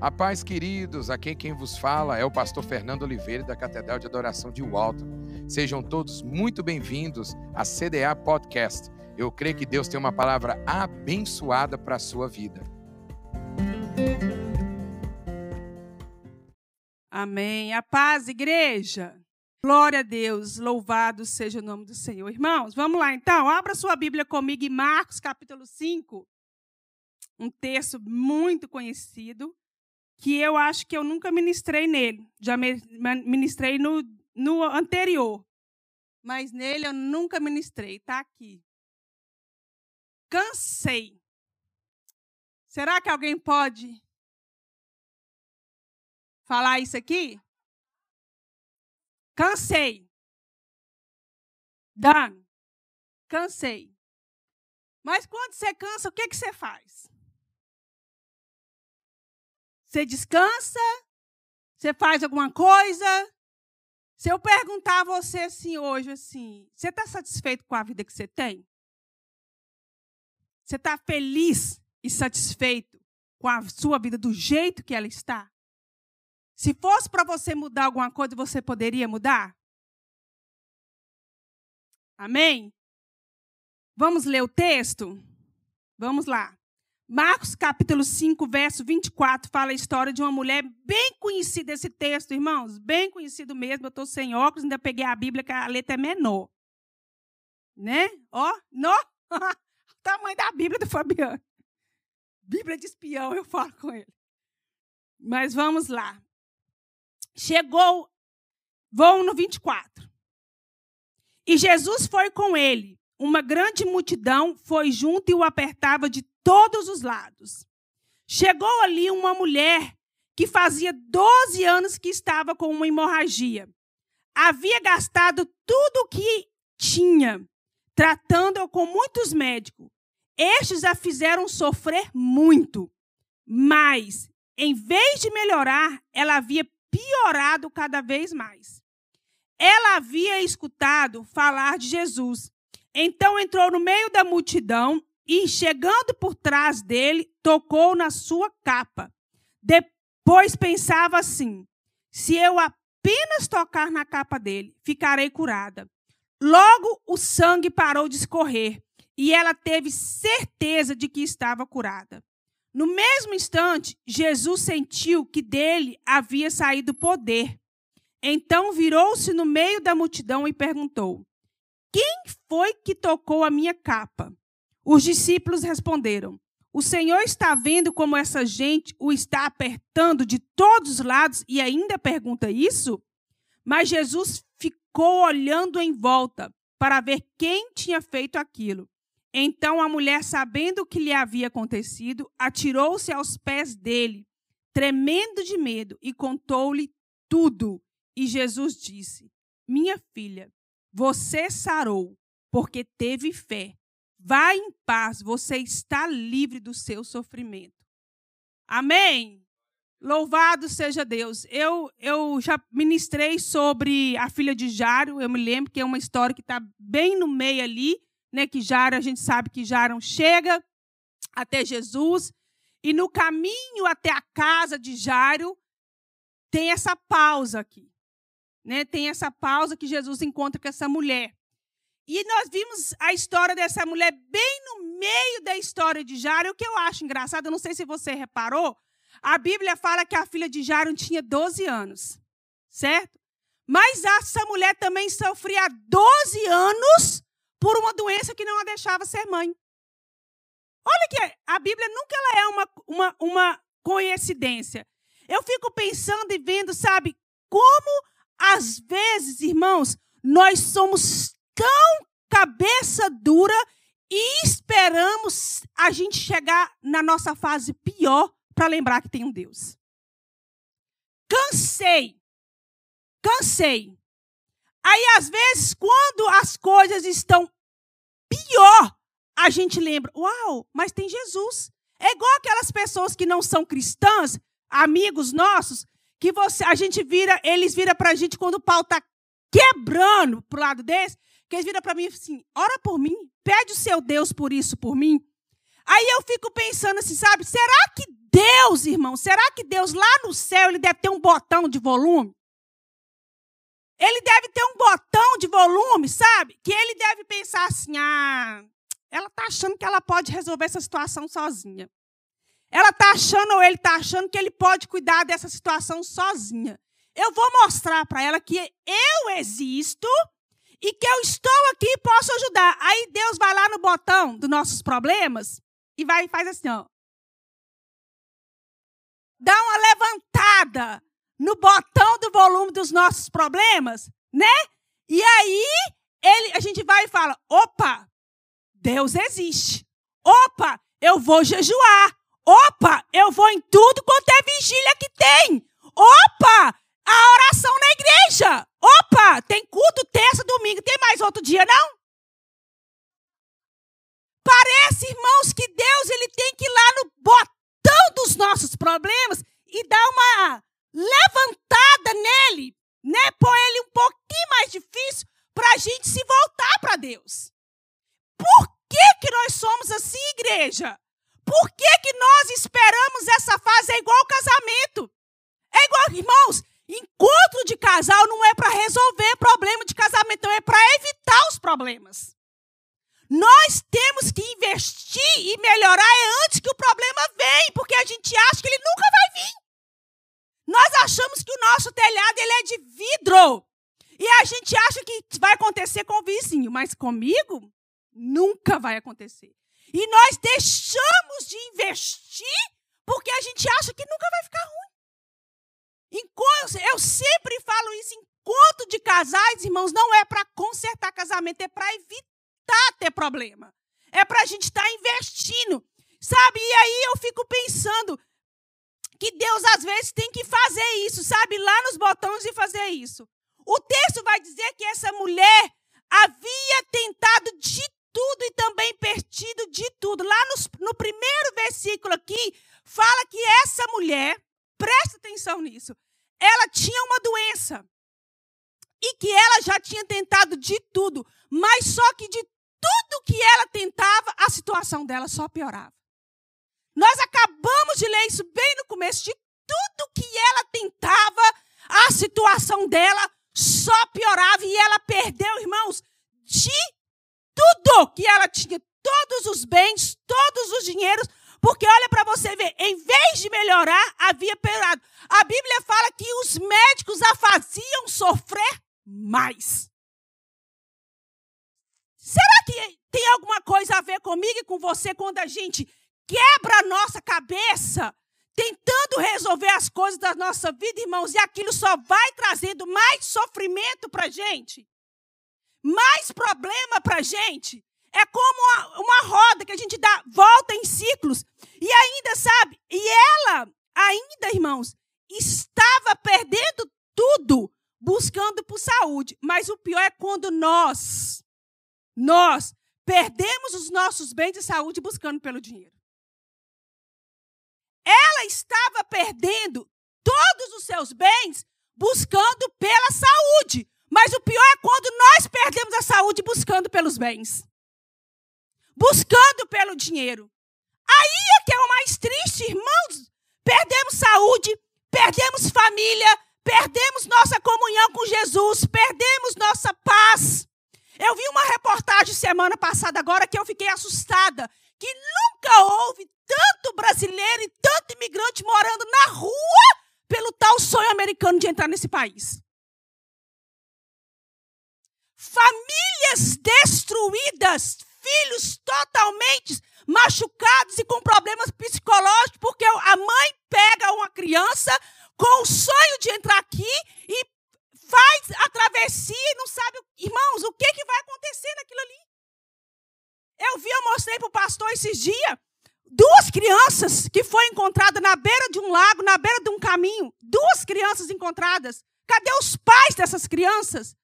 A paz, queridos, aqui quem vos fala é o pastor Fernando Oliveira da Catedral de Adoração de Walton. Sejam todos muito bem-vindos à CDA Podcast. Eu creio que Deus tem uma palavra abençoada para a sua vida. Amém. A paz, igreja. Glória a Deus, louvado seja o nome do Senhor. Irmãos, vamos lá então, abra sua Bíblia comigo em Marcos capítulo 5. Um texto muito conhecido que eu acho que eu nunca ministrei nele. Já ministrei no, no anterior. Mas nele eu nunca ministrei. Está aqui. Cansei. Será que alguém pode falar isso aqui? Cansei. Dan, cansei. Mas quando você cansa, o que, que você faz? Você descansa? Você faz alguma coisa? Se eu perguntar a você assim hoje, assim, você está satisfeito com a vida que você tem? Você está feliz e satisfeito com a sua vida do jeito que ela está? Se fosse para você mudar alguma coisa, você poderia mudar? Amém? Vamos ler o texto? Vamos lá. Marcos capítulo 5, verso 24, fala a história de uma mulher bem conhecida esse texto, irmãos, bem conhecido mesmo. Eu estou sem óculos, ainda peguei a Bíblia, que a letra é menor. Né? Ó, nó, o tamanho da Bíblia do Fabiano. Bíblia de espião, eu falo com ele. Mas vamos lá. Chegou, vão no 24. E Jesus foi com ele. Uma grande multidão foi junto e o apertava de todos os lados. Chegou ali uma mulher que fazia 12 anos que estava com uma hemorragia. Havia gastado tudo o que tinha, tratando-a com muitos médicos. Estes a fizeram sofrer muito, mas, em vez de melhorar, ela havia piorado cada vez mais. Ela havia escutado falar de Jesus. Então entrou no meio da multidão e, chegando por trás dele, tocou na sua capa. Depois pensava assim: se eu apenas tocar na capa dele, ficarei curada. Logo o sangue parou de escorrer e ela teve certeza de que estava curada. No mesmo instante, Jesus sentiu que dele havia saído poder. Então virou-se no meio da multidão e perguntou: Quem foi que tocou a minha capa? Os discípulos responderam: O Senhor está vendo como essa gente o está apertando de todos os lados e ainda pergunta isso? Mas Jesus ficou olhando em volta para ver quem tinha feito aquilo. Então a mulher, sabendo o que lhe havia acontecido, atirou-se aos pés dele, tremendo de medo, e contou-lhe tudo. E Jesus disse: Minha filha, você sarou, porque teve fé. Vá em paz, você está livre do seu sofrimento. Amém? Louvado seja Deus. Eu, eu já ministrei sobre a filha de Jaro, eu me lembro que é uma história que está bem no meio ali, né? Que Jaro, a gente sabe que Jaro chega até Jesus, e no caminho até a casa de Jaro, tem essa pausa aqui. Né? Tem essa pausa que Jesus encontra com essa mulher. E nós vimos a história dessa mulher bem no meio da história de Jairo. O que eu acho engraçado, eu não sei se você reparou, a Bíblia fala que a filha de Jairo tinha 12 anos, certo? Mas essa mulher também sofria 12 anos por uma doença que não a deixava ser mãe. Olha que a Bíblia nunca ela é uma, uma, uma coincidência. Eu fico pensando e vendo, sabe, como às vezes, irmãos, nós somos tão cabeça dura e esperamos a gente chegar na nossa fase pior para lembrar que tem um Deus. Cansei. Cansei. Aí, às vezes, quando as coisas estão pior, a gente lembra: uau, mas tem Jesus. É igual aquelas pessoas que não são cristãs, amigos nossos, que você, a gente vira, eles viram para a gente quando o pau está quebrando para o lado desse, que eles viram para mim assim: ora por mim, pede o seu Deus por isso, por mim. Aí eu fico pensando assim, sabe? Será que Deus, irmão, será que Deus lá no céu ele deve ter um botão de volume? Ele deve ter um botão de volume, sabe? Que ele deve pensar assim: ah, ela está achando que ela pode resolver essa situação sozinha. Ela está achando ou ele está achando que ele pode cuidar dessa situação sozinha. Eu vou mostrar para ela que eu existo e que eu estou aqui e posso ajudar. Aí Deus vai lá no botão dos nossos problemas e vai e faz assim, ó. Dá uma levantada no botão do volume dos nossos problemas, né? E aí ele, a gente vai e fala: opa, Deus existe. Opa, eu vou jejuar. Opa, eu vou em tudo quanto é vigília que tem. Opa, a oração na igreja. Problemas e dar uma levantada nele, né? Pôr ele um pouquinho mais difícil para a gente se voltar para Deus. Por que, que nós somos assim, igreja? Por que, que nós esperamos essa fase? É igual casamento. É igual, irmãos, encontro de casal não é para resolver problema de casamento, não é para evitar os problemas. Nós temos que investir e melhorar é antes que o problema venha, porque a gente acha que ele nunca vai vir. Nós achamos que o nosso telhado ele é de vidro. E a gente acha que vai acontecer com o vizinho, mas comigo nunca vai acontecer. E nós deixamos de investir porque a gente acha que nunca vai ficar ruim. Eu sempre falo isso, enquanto de casais, irmãos, não é para consertar casamento, é para evitar ter problema. É para a gente estar tá investindo. Sabe? E aí eu fico pensando que Deus às vezes tem que fazer isso, sabe? Lá nos botões e fazer isso. O texto vai dizer que essa mulher havia tentado de tudo e também perdido de tudo. Lá no, no primeiro versículo aqui, fala que essa mulher, presta atenção nisso, ela tinha uma doença. E que ela já tinha tentado de tudo, mas só que de tudo que ela tentava, a situação dela só piorava. Nós acabamos de ler isso bem no começo, de tudo que ela tentava, a situação dela só piorava e ela perdeu, irmãos, de tudo que ela tinha, todos os bens, todos os dinheiros, porque olha para você ver, em vez de melhorar, havia piorado. A Bíblia fala que os médicos a faziam sofrer mais. Será que tem alguma coisa a ver comigo e com você quando a gente quebra a nossa cabeça tentando resolver as coisas da nossa vida, irmãos, e aquilo só vai trazendo mais sofrimento para a gente? mais problema para a gente. É como uma, uma roda que a gente dá volta em ciclos. E ainda, sabe? E ela, ainda, irmãos, estava perdendo tudo buscando por saúde. Mas o pior é quando nós, nós, perdemos os nossos bens de saúde buscando pelo dinheiro. Ela estava perdendo todos os seus bens buscando pela saúde. Mas o pior é quando nós perdemos a saúde buscando pelos bens, buscando pelo dinheiro. Aí é que é o mais triste, irmãos. Perdemos saúde, perdemos família, perdemos nossa comunhão com Jesus, perdemos nossa paz. Eu vi uma reportagem semana passada agora que eu fiquei assustada, que nunca houve tanto brasileiro e tanto imigrante morando na rua pelo tal sonho americano de entrar nesse país. Famílias destruídas, filhos totalmente machucados e com problemas psicológicos, porque a mãe pega uma criança com o sonho de entrar aqui e faz a travessia e não sabe, irmãos, o que, que mostrei para o pastor esses dias, duas crianças que foi encontrada na beira de um lago, na beira de um caminho, duas crianças encontradas. Cadê os pais dessas crianças?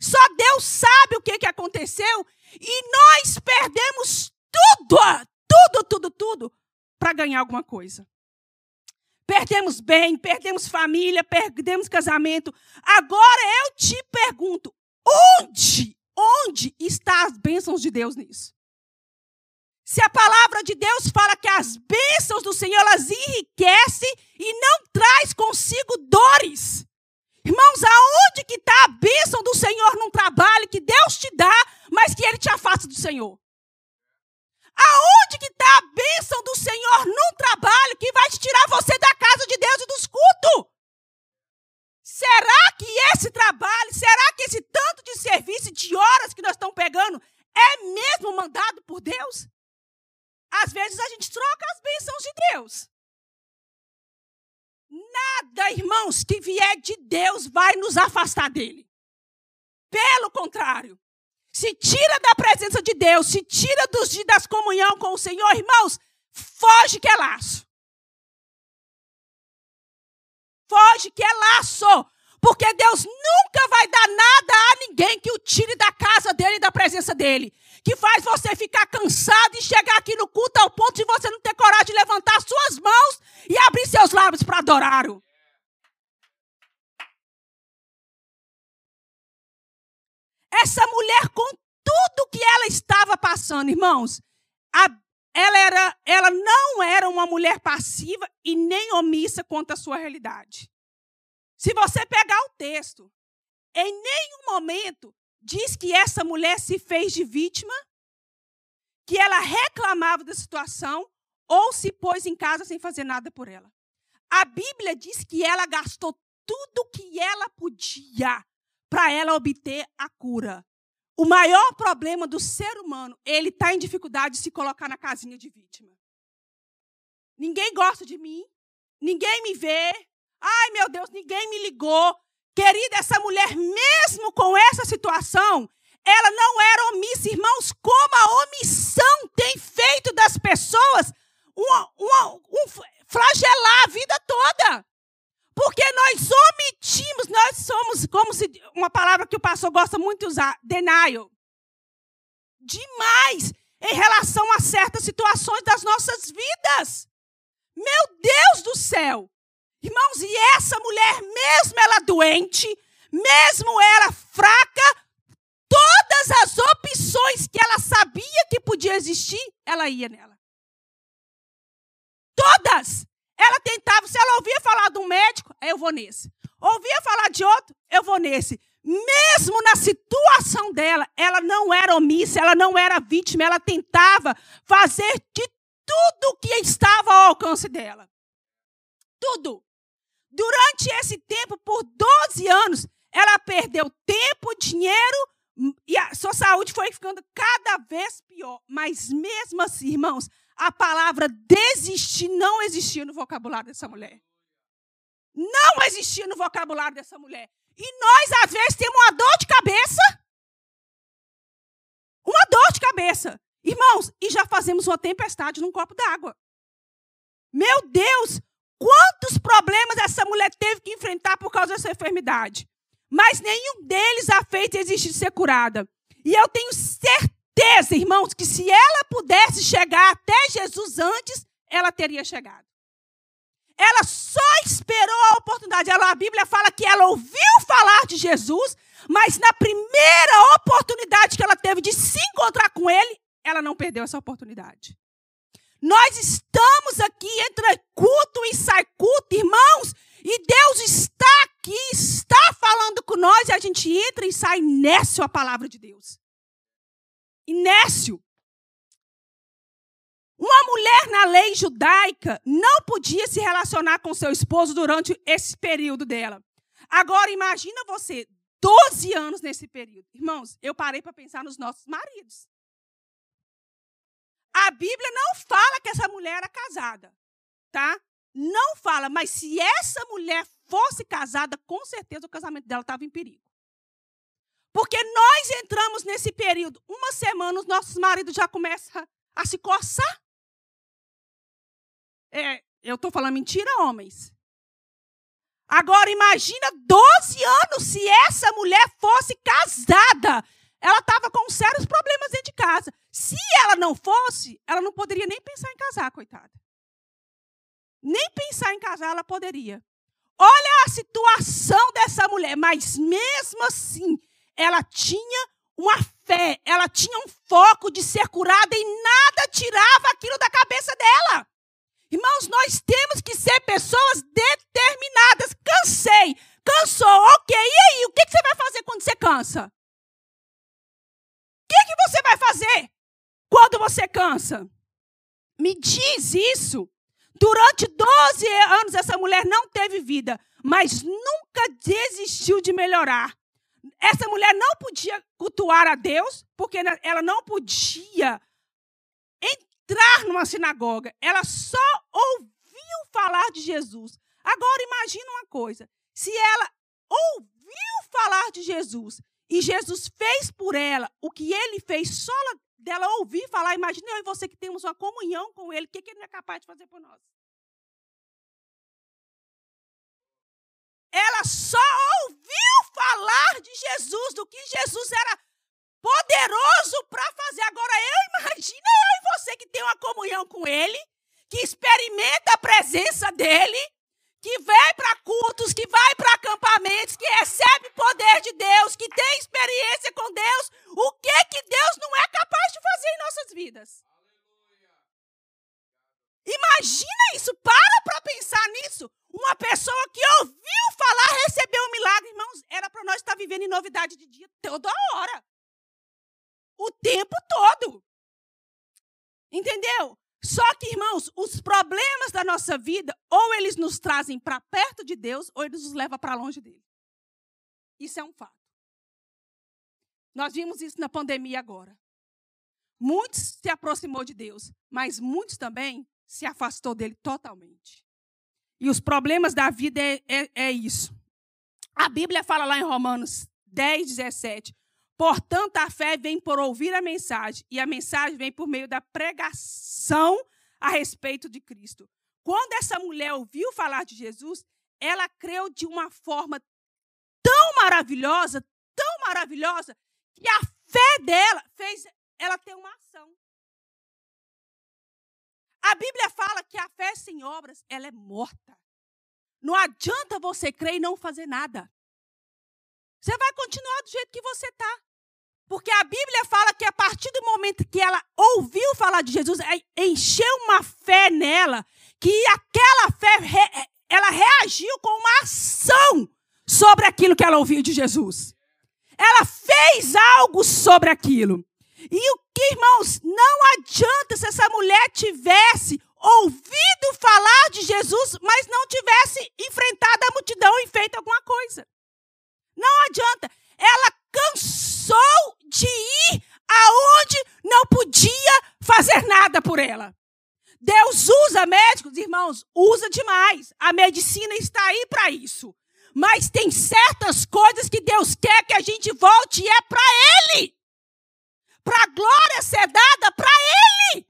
Só Deus sabe o que, que aconteceu. E nós perdemos tudo, tudo, tudo, tudo, para ganhar alguma coisa. Perdemos bem, perdemos família, perdemos casamento. Agora eu te pergunto: onde, onde estão as bênçãos de Deus nisso? Se a palavra de Deus fala que as bênçãos do Senhor elas enriquecem e não traz consigo dores. Irmãos, aonde que está a bênção do Senhor num trabalho que Deus te dá, mas que Ele te afasta do Senhor? Aonde que está a bênção do Senhor num trabalho que vai te tirar você da casa de Deus e dos cultos? Será que esse trabalho, será que esse tanto de serviço, de horas que nós estamos pegando, é mesmo mandado por Deus? Às vezes a gente troca as bênçãos de Deus. Nada, irmãos, que vier de Deus vai nos afastar dele. Pelo contrário, se tira da presença de Deus, se tira dos dias das comunhão com o Senhor, irmãos, foge que é laço. Foge que é laço. Porque Deus nunca vai dar nada a ninguém que o tire da casa dele e da presença dele que faz você ficar cansado e chegar aqui no culto ao ponto de você não ter coragem de levantar suas mãos e abrir seus lábios para adorar. -o. Essa mulher, com tudo que ela estava passando, irmãos, a, ela, era, ela não era uma mulher passiva e nem omissa quanto à sua realidade. Se você pegar o texto, em nenhum momento diz que essa mulher se fez de vítima, que ela reclamava da situação ou se pôs em casa sem fazer nada por ela. A Bíblia diz que ela gastou tudo o que ela podia para ela obter a cura. O maior problema do ser humano, ele está em dificuldade de se colocar na casinha de vítima. Ninguém gosta de mim, ninguém me vê. Ai, meu Deus, ninguém me ligou. Querida, essa mulher, mesmo com essa situação, ela não era omissa. Irmãos, como a omissão tem feito das pessoas uma, uma, um flagelar a vida toda. Porque nós omitimos, nós somos, como se, uma palavra que o pastor gosta muito de usar, denial. Demais em relação a certas situações das nossas vidas. Meu Deus do céu! Irmãos, e essa mulher, mesmo ela doente, mesmo ela fraca, todas as opções que ela sabia que podia existir, ela ia nela. Todas. Ela tentava, se ela ouvia falar de um médico, eu vou nesse. Ouvia falar de outro, eu vou nesse. Mesmo na situação dela, ela não era omissa, ela não era vítima, ela tentava fazer de tudo que estava ao alcance dela. Tudo. Durante esse tempo, por 12 anos, ela perdeu tempo, dinheiro hum, e a sua saúde foi ficando cada vez pior. Mas mesmo assim, irmãos, a palavra desistir não existia no vocabulário dessa mulher. Não existia no vocabulário dessa mulher. E nós, às vezes, temos uma dor de cabeça. Uma dor de cabeça. Irmãos, e já fazemos uma tempestade num copo d'água. Meu Deus, Quantos problemas essa mulher teve que enfrentar por causa dessa enfermidade? Mas nenhum deles a fez existir ser curada. E eu tenho certeza, irmãos, que se ela pudesse chegar até Jesus antes, ela teria chegado. Ela só esperou a oportunidade. Ela, a Bíblia fala que ela ouviu falar de Jesus, mas na primeira oportunidade que ela teve de se encontrar com ele, ela não perdeu essa oportunidade. Nós estamos aqui entre culto e sai culto, irmãos, e Deus está aqui, está falando com nós, e a gente entra e sai nécio a palavra de Deus. Inécio. Uma mulher na lei judaica não podia se relacionar com seu esposo durante esse período dela. Agora, imagina você, 12 anos nesse período. Irmãos, eu parei para pensar nos nossos maridos. A Bíblia não fala que essa mulher era casada, tá? Não fala, mas se essa mulher fosse casada, com certeza o casamento dela estava em perigo. Porque nós entramos nesse período, uma semana, os nossos maridos já começam a se coçar. É, eu estou falando mentira, homens. Agora imagina 12 anos se essa mulher fosse casada ela estava com sérios problemas dentro de casa. Se ela não fosse, ela não poderia nem pensar em casar, coitada. Nem pensar em casar ela poderia. Olha a situação dessa mulher, mas mesmo assim, ela tinha uma fé, ela tinha um foco de ser curada e nada tirava aquilo da cabeça dela. Irmãos, nós temos que ser pessoas determinadas. Cansei, cansou, ok. E aí, o que você vai fazer quando você cansa? Que, que você vai fazer quando você cansa? Me diz isso. Durante 12 anos, essa mulher não teve vida, mas nunca desistiu de melhorar. Essa mulher não podia cultuar a Deus, porque ela não podia entrar numa sinagoga. Ela só ouviu falar de Jesus. Agora imagina uma coisa: se ela ouviu falar de Jesus e Jesus fez por ela o que ele fez só dela ouvir falar, imagina eu e você que temos uma comunhão com ele, o que, que ele não é capaz de fazer por nós? Ela só ouviu falar de Jesus, do que Jesus era poderoso para fazer. Agora, eu imagino eu e você que tem uma comunhão com Ele, que experimenta a presença dEle, que vai para cultos, que vai para acampamentos, que recebe poder de Deus, que tem experiência com Deus. O que que Deus não é capaz de fazer em nossas vidas? Imagina isso, para para pensar nisso. Uma pessoa que ouviu falar recebeu um milagre, irmãos. Era para nós estar vivendo em novidade de dia toda hora. O tempo todo. Entendeu? Só que, irmãos, os problemas da nossa vida, ou eles nos trazem para perto de Deus, ou eles nos levam para longe dele. Isso é um fato. Nós vimos isso na pandemia agora. Muitos se aproximou de Deus, mas muitos também se afastou dele totalmente. E os problemas da vida é, é, é isso. A Bíblia fala lá em Romanos 10, 17. Portanto, a fé vem por ouvir a mensagem, e a mensagem vem por meio da pregação a respeito de Cristo. Quando essa mulher ouviu falar de Jesus, ela creu de uma forma tão maravilhosa, tão maravilhosa, que a fé dela fez ela ter uma ação. A Bíblia fala que a fé sem obras, ela é morta. Não adianta você crer e não fazer nada. Você vai continuar do jeito que você está. Porque a Bíblia fala que a partir do momento que ela ouviu falar de Jesus, é, encheu uma fé nela, que aquela fé, ela reagiu com uma ação sobre aquilo que ela ouviu de Jesus. Ela fez algo sobre aquilo. E o que, irmãos, não adianta se essa mulher tivesse ouvido falar de Jesus, mas não tivesse enfrentado a multidão e feito alguma coisa. Não adianta. Ela cansou de ir aonde não podia fazer nada por ela. Deus usa médicos, irmãos, usa demais. A medicina está aí para isso. Mas tem certas coisas que Deus quer que a gente volte e é para Ele para a glória ser dada para Ele.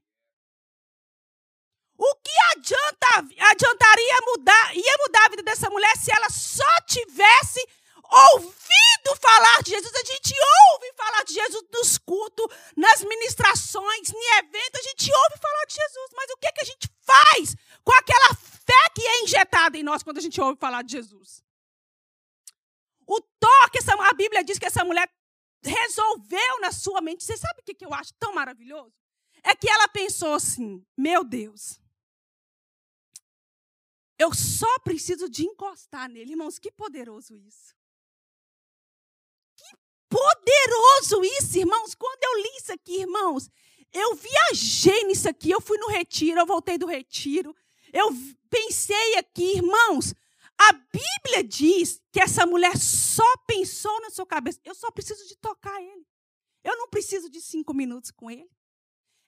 O que adianta, adiantaria mudar, ia mudar a vida dessa mulher se ela só tivesse ouvido falar de Jesus? A gente ouve falar de Jesus nos cultos, nas ministrações, em eventos, a gente ouve falar de Jesus, mas o que, que a gente faz com aquela fé que é injetada em nós quando a gente ouve falar de Jesus? O toque, essa, a Bíblia diz que essa mulher resolveu na sua mente. Você sabe o que eu acho tão maravilhoso? É que ela pensou assim: meu Deus, eu só preciso de encostar nele. Irmãos, que poderoso isso. Poderoso isso, irmãos. Quando eu li isso aqui, irmãos, eu viajei nisso aqui. Eu fui no retiro, eu voltei do retiro. Eu pensei aqui, irmãos, a Bíblia diz que essa mulher só pensou na sua cabeça: eu só preciso de tocar ele. Eu não preciso de cinco minutos com ele.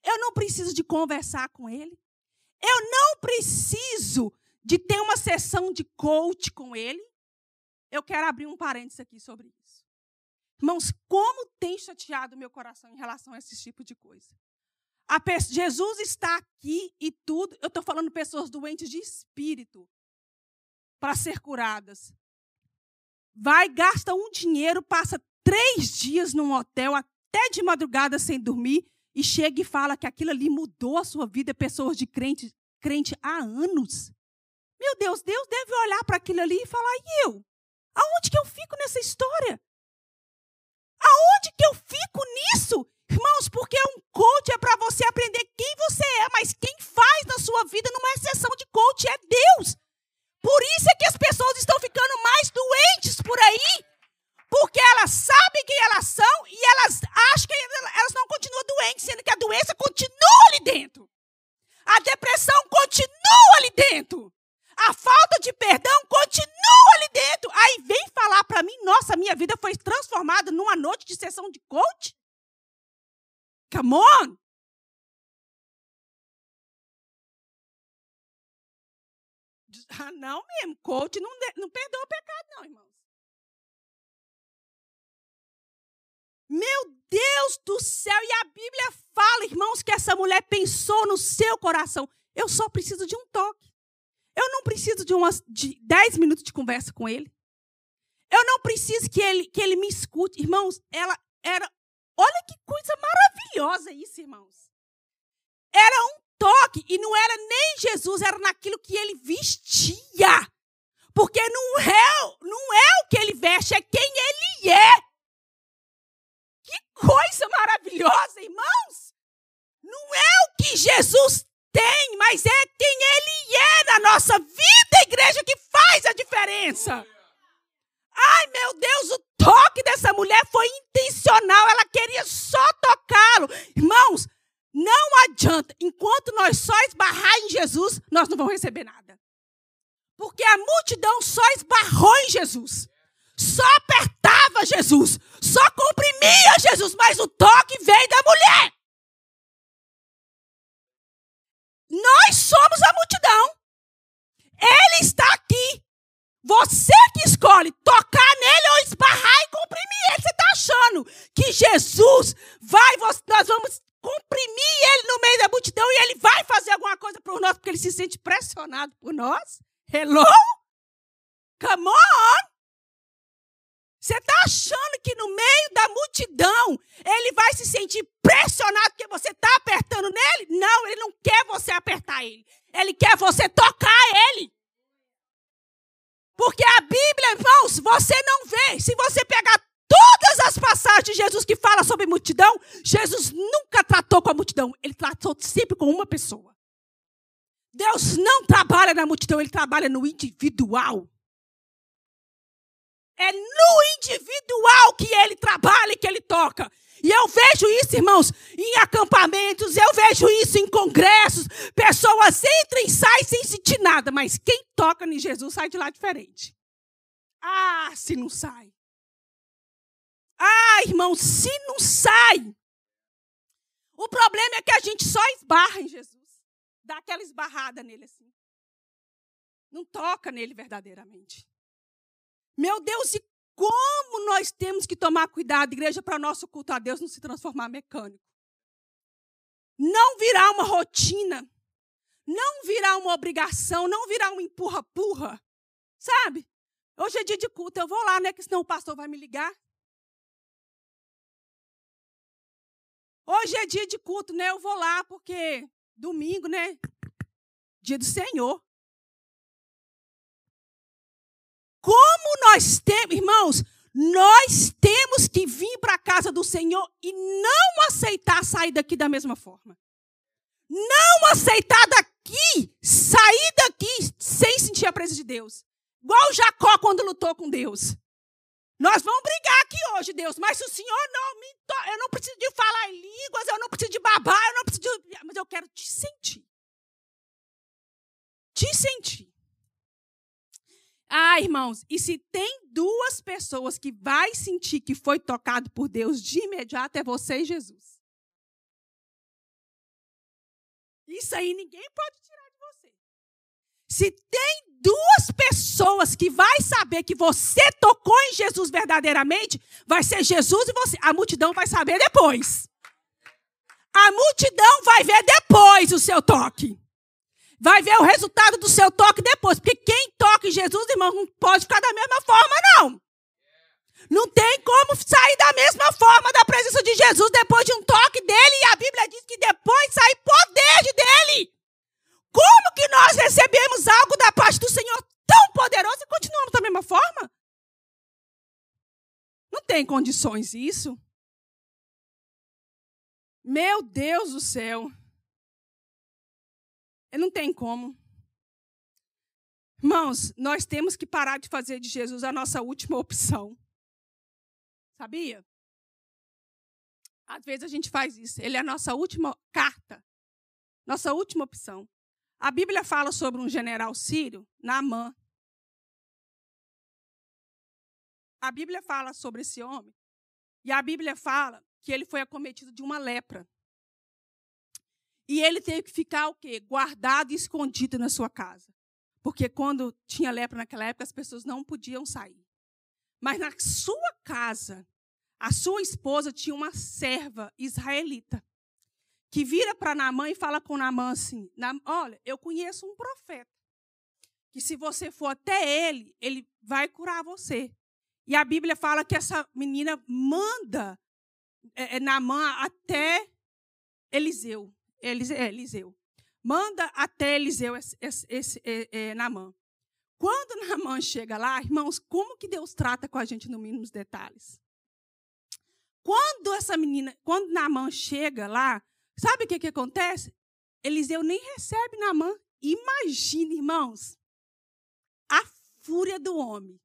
Eu não preciso de conversar com ele. Eu não preciso de ter uma sessão de coach com ele. Eu quero abrir um parênteses aqui sobre isso. Irmãos, como tem chateado meu coração em relação a esse tipo de coisa. Jesus está aqui e tudo. Eu estou falando pessoas doentes de espírito para ser curadas. Vai, gasta um dinheiro, passa três dias num hotel, até de madrugada sem dormir, e chega e fala que aquilo ali mudou a sua vida, pessoas de crente, crente há anos. Meu Deus, Deus deve olhar para aquilo ali e falar: e eu? Aonde que eu fico nessa história? Aonde que eu fico nisso? Irmãos, porque um coach é para você aprender quem você é, mas quem faz na sua vida numa exceção de coach é Deus. Por isso é que as pessoas estão ficando mais doentes por aí. Porque elas sabem quem elas são e elas acham que elas não continuam doentes, sendo que a doença continua ali dentro. A depressão continua ali dentro. A falta de perdão continua ali dentro. Aí vem falar para mim, nossa, minha vida foi transformada numa noite de sessão de coach? Come on! Ah, não mesmo, coach não, não perdoa o pecado, não, irmãos. Meu Deus do céu, e a Bíblia fala, irmãos, que essa mulher pensou no seu coração. Eu só preciso de um toque. Eu não preciso de umas de 10 minutos de conversa com ele. Eu não preciso que ele, que ele me escute. Irmãos, ela era. Olha que coisa maravilhosa isso, irmãos. Era um toque, e não era nem Jesus, era naquilo que ele vestia. Porque não é, não é o que ele veste, é quem ele é. Que coisa maravilhosa, irmãos! Não é o que Jesus tem, mas é quem nossa vida, igreja, que faz a diferença. Ai, meu Deus, o toque dessa mulher foi intencional, ela queria só tocá-lo. Irmãos, não adianta, enquanto nós só esbarrar em Jesus, nós não vamos receber nada. Porque a multidão só esbarrou em Jesus. Só apertava Jesus. Só comprimia Jesus. Mas o toque veio da mulher. Nós somos a multidão. Ele está aqui. Você que escolhe tocar nele ou esbarrar e comprimir ele. Você está achando que Jesus vai, nós vamos comprimir ele no meio da multidão e ele vai fazer alguma coisa por nós porque ele se sente pressionado por nós? Hello? Come on! Você está achando que no meio da multidão ele vai se sentir pressionado porque você está apertando nele? Não, ele não quer você apertar ele. Ele quer você tocar ele. Porque a Bíblia, irmãos, você não vê. Se você pegar todas as passagens de Jesus que fala sobre multidão, Jesus nunca tratou com a multidão. Ele tratou sempre com uma pessoa. Deus não trabalha na multidão, ele trabalha no individual. É no individual que ele trabalha e que ele toca. E eu vejo isso, irmãos, em acampamentos, eu vejo isso em congressos. Pessoas entram e saem sem sentir nada, mas quem toca em Jesus sai de lá diferente. Ah, se não sai. Ah, irmão, se não sai. O problema é que a gente só esbarra em Jesus. Dá aquela esbarrada nele assim. Não toca nele verdadeiramente. Meu Deus, e como nós temos que tomar cuidado, igreja, para o nosso culto a Deus não se transformar mecânico. Não virar uma rotina. Não virar uma obrigação. Não virar um empurra-purra. Sabe? Hoje é dia de culto, eu vou lá, né? Que senão o pastor vai me ligar. Hoje é dia de culto, né? Eu vou lá porque domingo, né? Dia do Senhor. Nós temos, irmãos, nós temos que vir para a casa do Senhor e não aceitar sair daqui da mesma forma. Não aceitar daqui, sair daqui sem sentir a presença de Deus. Igual Jacó quando lutou com Deus. Nós vamos brigar aqui hoje, Deus, mas se o Senhor não me. To... Eu não preciso de falar em línguas, eu não preciso de babar, eu não preciso de. Mas eu quero te sentir. Te sentir. Ah, irmãos, e se tem duas pessoas que vai sentir que foi tocado por Deus de imediato, é você e Jesus. Isso aí ninguém pode tirar de você. Se tem duas pessoas que vai saber que você tocou em Jesus verdadeiramente, vai ser Jesus e você. A multidão vai saber depois. A multidão vai ver depois o seu toque. Vai ver o resultado do seu toque depois. Porque quem toca em Jesus, irmão, não pode ficar da mesma forma, não. Não tem como sair da mesma forma da presença de Jesus depois de um toque dele. E a Bíblia diz que depois sai poder dele. Como que nós recebemos algo da parte do Senhor tão poderoso e continuamos da mesma forma? Não tem condições isso. Meu Deus do céu. Não tem como. Irmãos, nós temos que parar de fazer de Jesus a nossa última opção. Sabia? Às vezes a gente faz isso. Ele é a nossa última carta, nossa última opção. A Bíblia fala sobre um general sírio, Naamã. A Bíblia fala sobre esse homem. E a Bíblia fala que ele foi acometido de uma lepra. E ele teve que ficar o quê? Guardado e escondido na sua casa. Porque quando tinha lepra naquela época, as pessoas não podiam sair. Mas na sua casa, a sua esposa tinha uma serva israelita que vira para Naamã e fala com Naamã assim: Olha, eu conheço um profeta que se você for até ele, ele vai curar você. E a Bíblia fala que essa menina manda é, é Naamã até Eliseu. Eliseu, é, Eliseu. Manda até Eliseu esse, esse, esse é, é, Naamã. Quando Naamã chega lá, irmãos, como que Deus trata com a gente no mínimos detalhes? Quando essa menina, quando Naamã chega lá, sabe o que, que acontece? Eliseu nem recebe Naamã. Imagina, irmãos, a fúria do homem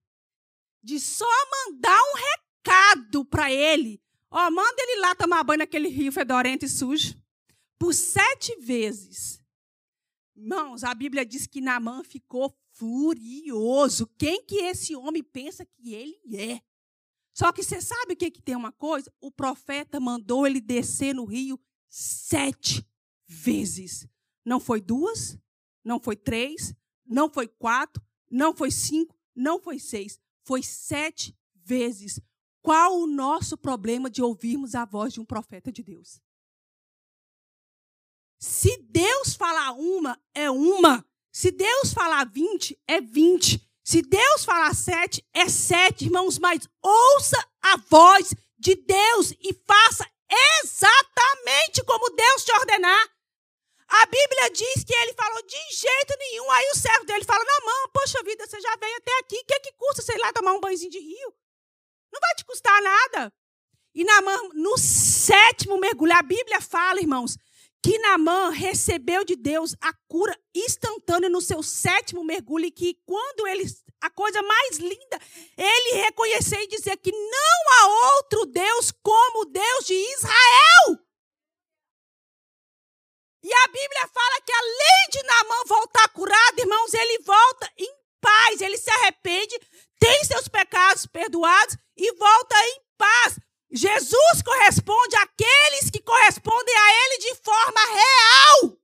de só mandar um recado para ele. Ó, manda ele lá tomar banho naquele rio fedorento e sujo. Por sete vezes. Irmãos, a Bíblia diz que Naamã ficou furioso. Quem que esse homem pensa que ele é? Só que você sabe o que, que tem uma coisa? O profeta mandou ele descer no rio sete vezes. Não foi duas, não foi três, não foi quatro, não foi cinco, não foi seis. Foi sete vezes. Qual o nosso problema de ouvirmos a voz de um profeta de Deus? Se Deus falar uma, é uma. Se Deus falar vinte, é vinte. Se Deus falar sete, é sete, irmãos, mas ouça a voz de Deus e faça exatamente como Deus te ordenar. A Bíblia diz que ele falou de jeito nenhum. Aí o servo dele fala: na mão, poxa vida, você já veio até aqui. O que, é que custa, sei lá, tomar um banhozinho de rio? Não vai te custar nada. E na mão, no sétimo mergulho, a Bíblia fala, irmãos, que Naamã recebeu de Deus a cura instantânea no seu sétimo mergulho e que quando ele, a coisa mais linda, ele reconheceu e dizer que não há outro Deus como o Deus de Israel. E a Bíblia fala que além de Naamã voltar curado, irmãos, ele volta em paz, ele se arrepende, tem seus pecados perdoados e volta em paz. Jesus corresponde àqueles que correspondem a Ele de forma real.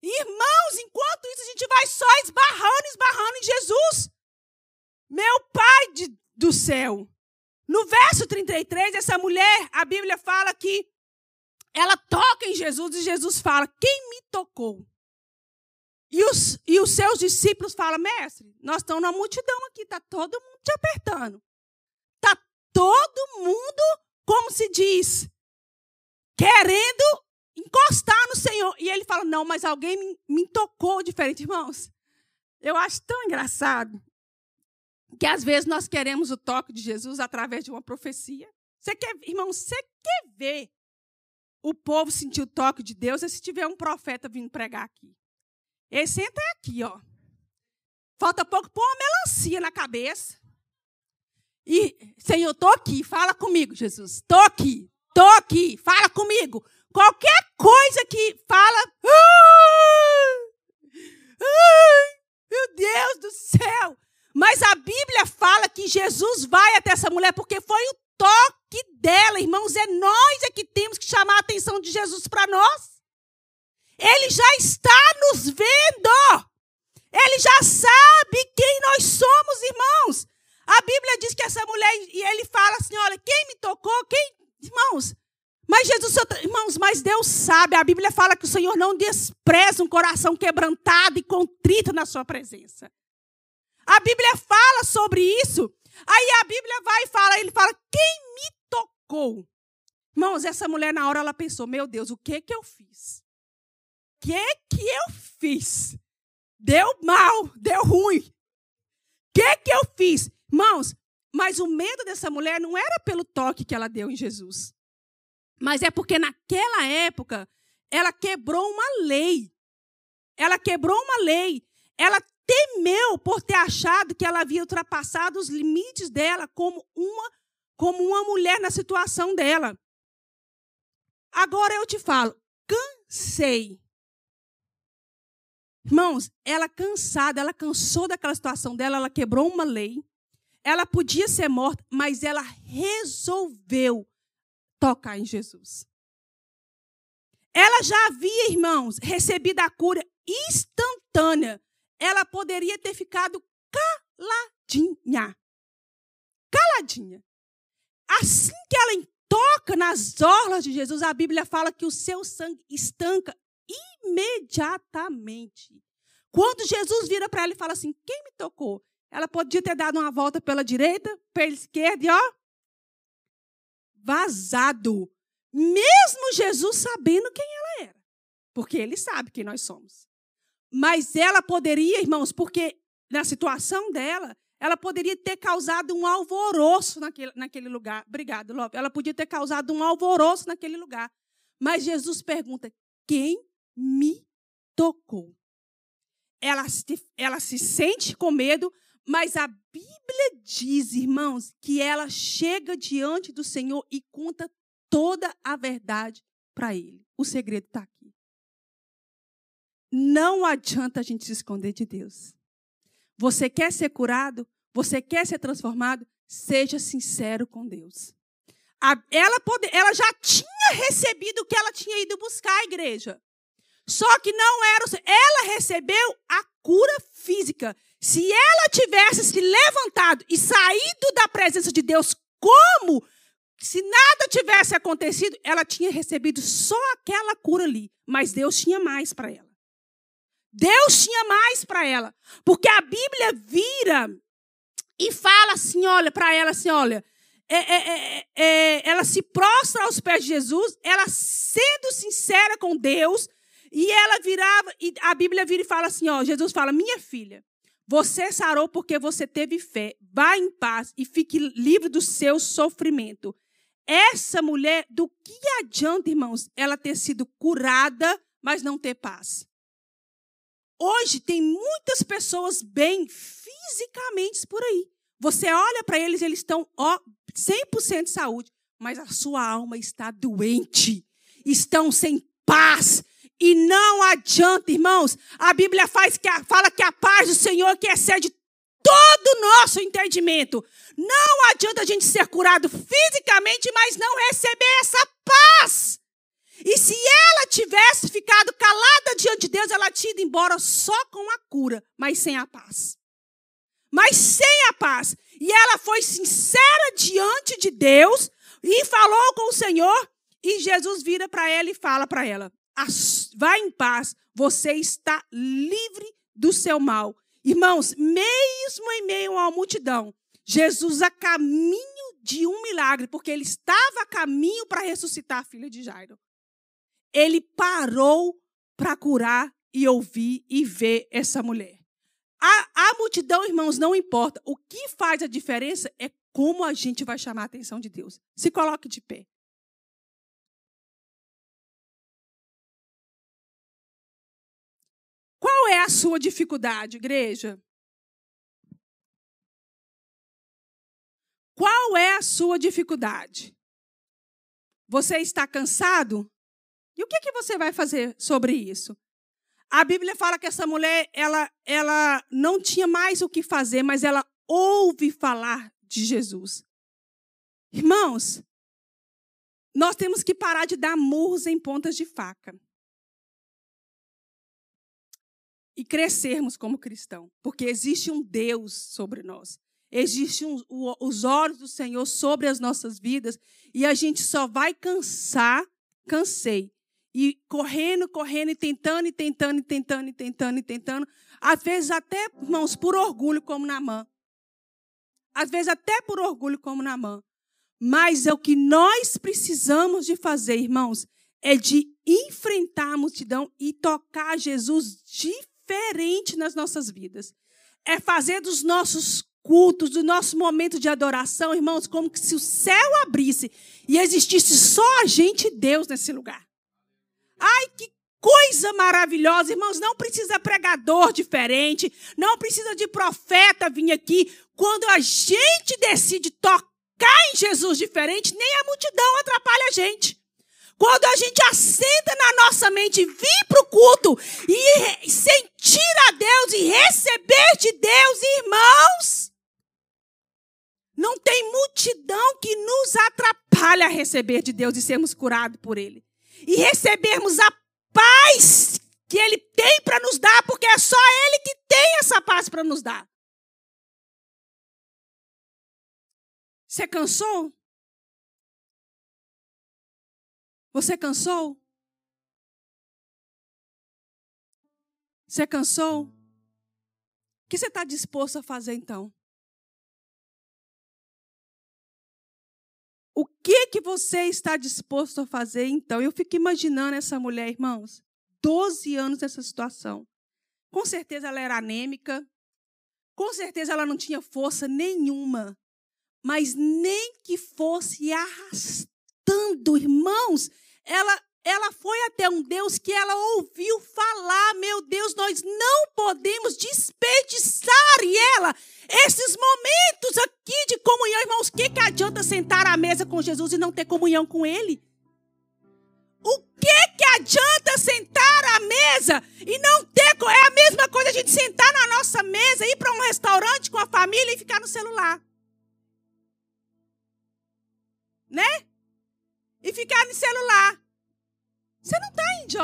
Irmãos, enquanto isso a gente vai só esbarrando, esbarrando em Jesus. Meu Pai de, do céu. No verso 33, essa mulher, a Bíblia fala que ela toca em Jesus e Jesus fala: Quem me tocou? E os, e os seus discípulos falam: Mestre, nós estamos na multidão aqui, está todo mundo te apertando todo mundo, como se diz, querendo encostar no Senhor. E ele fala: Não, mas alguém me, tocou diferente, irmãos. Eu acho tão engraçado que às vezes nós queremos o toque de Jesus através de uma profecia. Você quer, irmão, você quer ver o povo sentir o toque de Deus é se tiver um profeta vindo pregar aqui. Esse entra aqui, ó. Falta pouco pôr uma melancia na cabeça. E, Senhor, estou aqui, fala comigo, Jesus. Estou aqui, estou aqui, fala comigo. Qualquer coisa que fala. Ai, meu Deus do céu! Mas a Bíblia fala que Jesus vai até essa mulher porque foi o toque dela, irmãos. É nós é que temos que chamar a atenção de Jesus para nós. Ele já está nos vendo. Ele já sabe quem nós somos, irmãos. A Bíblia diz que essa mulher, e ele fala assim: olha, quem me tocou? Quem. Irmãos, mas Jesus, irmãos, mas Deus sabe, a Bíblia fala que o Senhor não despreza um coração quebrantado e contrito na sua presença. A Bíblia fala sobre isso. Aí a Bíblia vai e fala, ele fala: quem me tocou? Irmãos, essa mulher na hora ela pensou: meu Deus, o que que eu fiz? O que que eu fiz? Deu mal, deu ruim. O que que eu fiz? Irmãos, Mas o medo dessa mulher não era pelo toque que ela deu em Jesus. Mas é porque naquela época ela quebrou uma lei. Ela quebrou uma lei. Ela temeu por ter achado que ela havia ultrapassado os limites dela como uma como uma mulher na situação dela. Agora eu te falo, cansei. Irmãos, ela cansada, ela cansou daquela situação dela, ela quebrou uma lei. Ela podia ser morta, mas ela resolveu tocar em Jesus. Ela já havia, irmãos, recebido a cura instantânea. Ela poderia ter ficado caladinha. Caladinha. Assim que ela toca nas orlas de Jesus, a Bíblia fala que o seu sangue estanca imediatamente. Quando Jesus vira para ela e fala assim: Quem me tocou? Ela podia ter dado uma volta pela direita, pela esquerda e ó, vazado. Mesmo Jesus sabendo quem ela era. Porque ele sabe quem nós somos. Mas ela poderia, irmãos, porque na situação dela, ela poderia ter causado um alvoroço naquele, naquele lugar. Obrigado, Love. Ela podia ter causado um alvoroço naquele lugar. Mas Jesus pergunta: quem me tocou? Ela se, ela se sente com medo, mas a Bíblia diz, irmãos, que ela chega diante do Senhor e conta toda a verdade para ele. O segredo está aqui. Não adianta a gente se esconder de Deus. Você quer ser curado? Você quer ser transformado? Seja sincero com Deus. ela, pode, ela já tinha recebido o que ela tinha ido buscar à igreja. Só que não era. Ela recebeu a cura física. Se ela tivesse se levantado e saído da presença de Deus como se nada tivesse acontecido, ela tinha recebido só aquela cura ali, mas Deus tinha mais para ela. Deus tinha mais para ela, porque a Bíblia vira e fala assim, olha para ela assim, olha, é, é, é, é, ela se prostra aos pés de Jesus, ela sendo sincera com Deus, e ela virava, e a Bíblia vira e fala assim, ó, Jesus fala, minha filha, você sarou porque você teve fé. Vá em paz e fique livre do seu sofrimento. Essa mulher, do que adianta, irmãos, ela ter sido curada, mas não ter paz? Hoje tem muitas pessoas bem fisicamente por aí. Você olha para eles, eles estão ó, 100% de saúde, mas a sua alma está doente. Estão sem paz, e não adianta, irmãos. A Bíblia faz que a, fala que a paz do Senhor que excede todo o nosso entendimento. Não adianta a gente ser curado fisicamente, mas não receber essa paz. E se ela tivesse ficado calada diante de Deus, ela tinha ido embora só com a cura, mas sem a paz. Mas sem a paz. E ela foi sincera diante de Deus e falou com o Senhor. E Jesus vira para ela e fala para ela: Vá em paz, você está livre do seu mal. Irmãos, mesmo em meio uma multidão, Jesus a caminho de um milagre, porque ele estava a caminho para ressuscitar a filha de Jairo. Ele parou para curar e ouvir e ver essa mulher. A, a multidão, irmãos, não importa. O que faz a diferença é como a gente vai chamar a atenção de Deus. Se coloque de pé. Qual é a sua dificuldade, igreja? Qual é a sua dificuldade? Você está cansado? E o que, que você vai fazer sobre isso? A Bíblia fala que essa mulher, ela, ela não tinha mais o que fazer, mas ela ouve falar de Jesus. Irmãos, nós temos que parar de dar murros em pontas de faca. E crescermos como cristão, porque existe um Deus sobre nós. Existem um, os olhos do Senhor sobre as nossas vidas e a gente só vai cansar, cansei. E correndo, correndo, e tentando, e tentando, e tentando, e tentando, e tentando. Às vezes até, irmãos, por orgulho, como na mão. Às vezes até por orgulho, como na mão. Mas é o que nós precisamos de fazer, irmãos, é de enfrentar a multidão e tocar Jesus de diferente nas nossas vidas. É fazer dos nossos cultos, do nosso momento de adoração, irmãos, como se o céu abrisse e existisse só a gente e Deus nesse lugar. Ai, que coisa maravilhosa, irmãos. Não precisa pregador diferente, não precisa de profeta vir aqui. Quando a gente decide tocar em Jesus diferente, nem a multidão atrapalha a gente. Quando a gente assenta na nossa mente, vir para o culto e sentir a Deus e receber de Deus, irmãos, não tem multidão que nos atrapalhe a receber de Deus e sermos curados por Ele. E recebermos a paz que Ele tem para nos dar, porque é só Ele que tem essa paz para nos dar. Você cansou? Você cansou? Você cansou? O que você está disposto a fazer então? O que que você está disposto a fazer então? Eu fico imaginando essa mulher, irmãos, 12 anos nessa situação. Com certeza ela era anêmica, com certeza ela não tinha força nenhuma, mas nem que fosse arrastando, irmãos, ela ela foi até um Deus que ela ouviu falar, meu Deus, nós não podemos desperdiçar e ela esses momentos aqui de comunhão, irmãos, o que, que adianta sentar à mesa com Jesus e não ter comunhão com Ele? O que, que adianta sentar à mesa e não ter. É a mesma coisa a gente sentar na nossa mesa, ir para um restaurante com a família e ficar no celular. Né? E ficar no celular. Você não está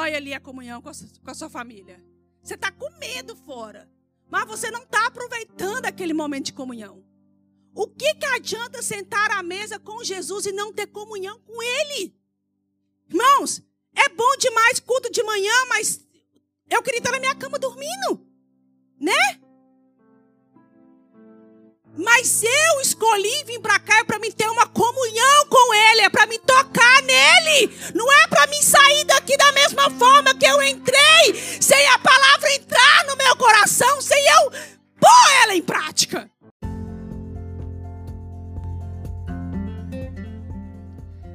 em ali a comunhão com a, com a sua família. Você está comendo fora. Mas você não está aproveitando aquele momento de comunhão. O que, que adianta sentar à mesa com Jesus e não ter comunhão com Ele? Irmãos, é bom demais culto de manhã, mas eu queria estar na minha cama dormindo, né? Mas eu escolhi vir para cá é para me ter uma comunhão com Ele, é para me tocar nele. Não é para me sair daqui da mesma forma que eu entrei, sem a palavra entrar no meu coração, sem eu pôr ela em prática.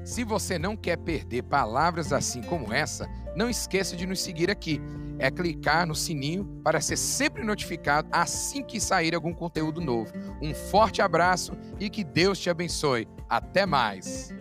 Se você não quer perder palavras assim como essa, não esqueça de nos seguir aqui é clicar no sininho para ser sempre notificado assim que sair algum conteúdo novo. Um forte abraço e que Deus te abençoe. Até mais!